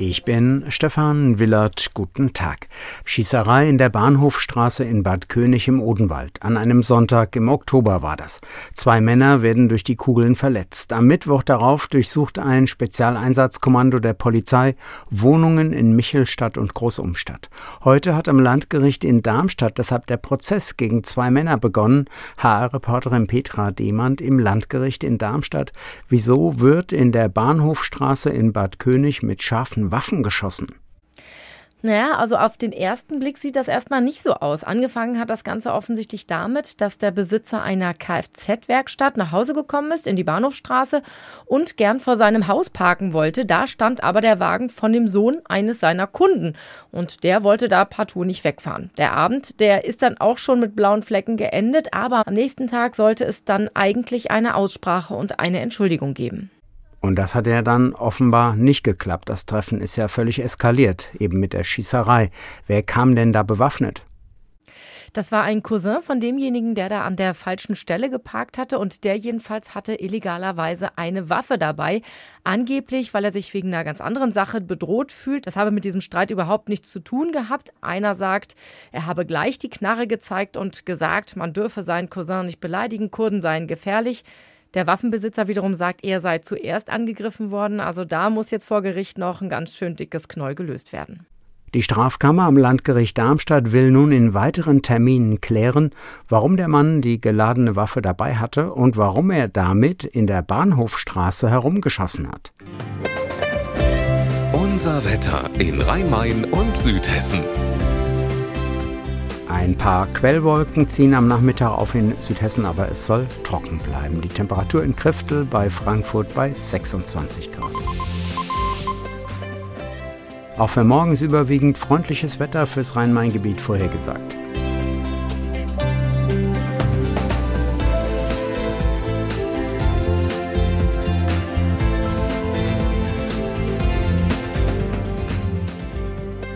Ich bin Stefan Willert. Guten Tag. Schießerei in der Bahnhofstraße in Bad König im Odenwald. An einem Sonntag im Oktober war das. Zwei Männer werden durch die Kugeln verletzt. Am Mittwoch darauf durchsucht ein Spezialeinsatzkommando der Polizei Wohnungen in Michelstadt und Großumstadt. Heute hat am Landgericht in Darmstadt deshalb der Prozess gegen zwei Männer begonnen. HR-Reporterin Petra Demand im Landgericht in Darmstadt. Wieso wird in der Bahnhofstraße in Bad König mit scharfen Waffen geschossen. Naja, also auf den ersten Blick sieht das erstmal nicht so aus. Angefangen hat das Ganze offensichtlich damit, dass der Besitzer einer Kfz-Werkstatt nach Hause gekommen ist in die Bahnhofstraße und gern vor seinem Haus parken wollte. Da stand aber der Wagen von dem Sohn eines seiner Kunden und der wollte da partout nicht wegfahren. Der Abend, der ist dann auch schon mit blauen Flecken geendet, aber am nächsten Tag sollte es dann eigentlich eine Aussprache und eine Entschuldigung geben. Und das hat ja dann offenbar nicht geklappt. Das Treffen ist ja völlig eskaliert, eben mit der Schießerei. Wer kam denn da bewaffnet? Das war ein Cousin von demjenigen, der da an der falschen Stelle geparkt hatte und der jedenfalls hatte illegalerweise eine Waffe dabei. Angeblich, weil er sich wegen einer ganz anderen Sache bedroht fühlt. Das habe mit diesem Streit überhaupt nichts zu tun gehabt. Einer sagt, er habe gleich die Knarre gezeigt und gesagt, man dürfe seinen Cousin nicht beleidigen, Kurden seien gefährlich. Der Waffenbesitzer wiederum sagt, er sei zuerst angegriffen worden. Also da muss jetzt vor Gericht noch ein ganz schön dickes Knäuel gelöst werden. Die Strafkammer am Landgericht Darmstadt will nun in weiteren Terminen klären, warum der Mann die geladene Waffe dabei hatte und warum er damit in der Bahnhofstraße herumgeschossen hat. Unser Wetter in Rhein-Main und Südhessen. Ein paar Quellwolken ziehen am Nachmittag auf in Südhessen, aber es soll trocken bleiben. Die Temperatur in Kriftel bei Frankfurt bei 26 Grad. Auch für morgen ist überwiegend freundliches Wetter fürs Rhein-Main-Gebiet vorhergesagt.